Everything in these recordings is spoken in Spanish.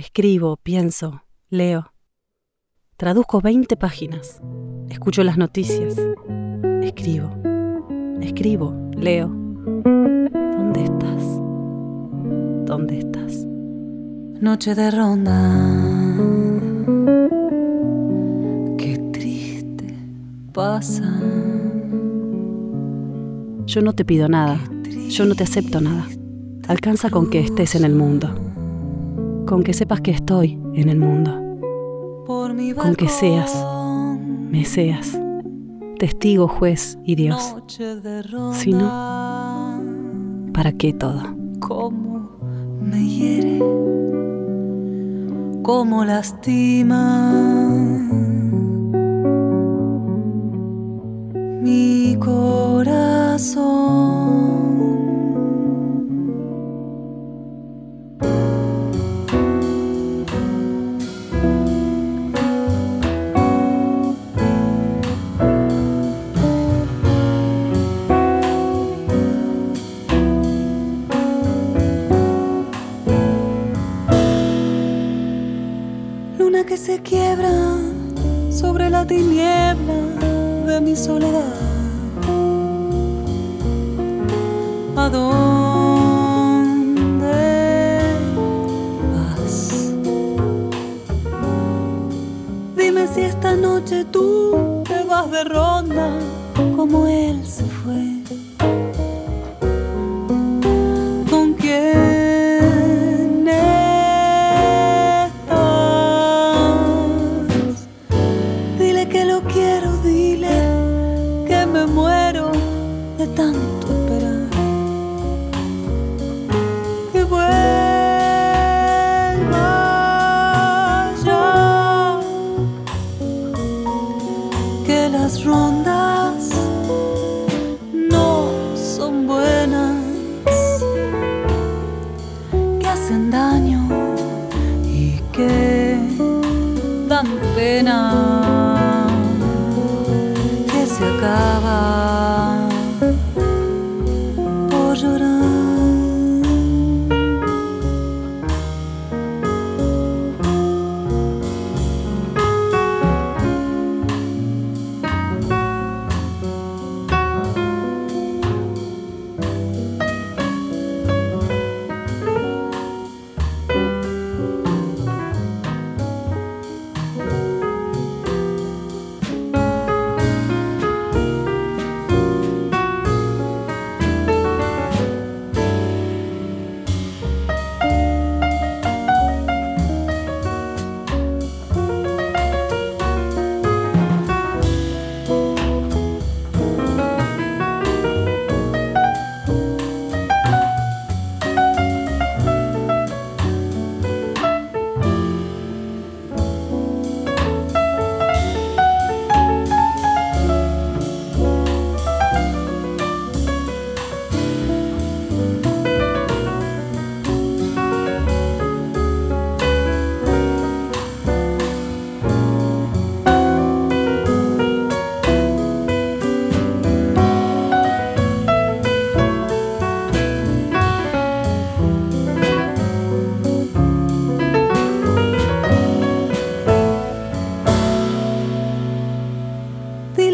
Escribo, pienso, leo. Traduzco 20 páginas. Escucho las noticias. Escribo. Escribo, leo. ¿Dónde estás? ¿Dónde estás? Noche de ronda. Qué triste pasa. Yo no te pido nada. Yo no te acepto nada. Alcanza con que estés en el mundo. Con que sepas que estoy en el mundo. Con que seas, me seas, testigo, juez y Dios. Si no, ¿para qué todo? Cómo me hiere, cómo lastima Luna que se quiebra sobre la tiniebla de mi soledad. ¿A dónde vas? Dime si esta noche tú te vas de ronda como él se fue. Que las rondas no son buenas, que hacen daño y que dan pena, que se acaba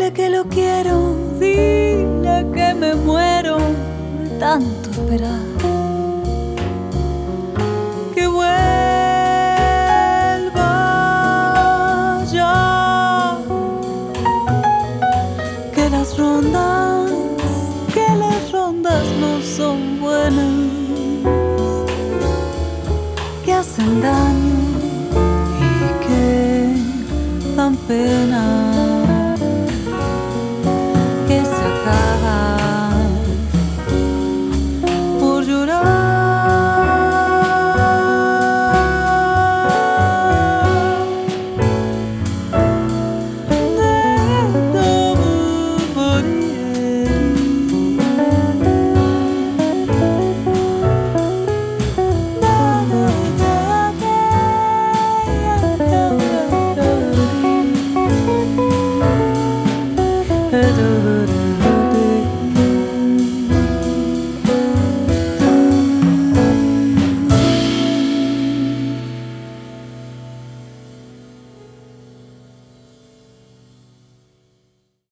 Dile que lo quiero, dile que me muero tanto esperar. Que vuelva ya. Que las rondas, que las rondas no son buenas. Que hacen daño y que dan pena.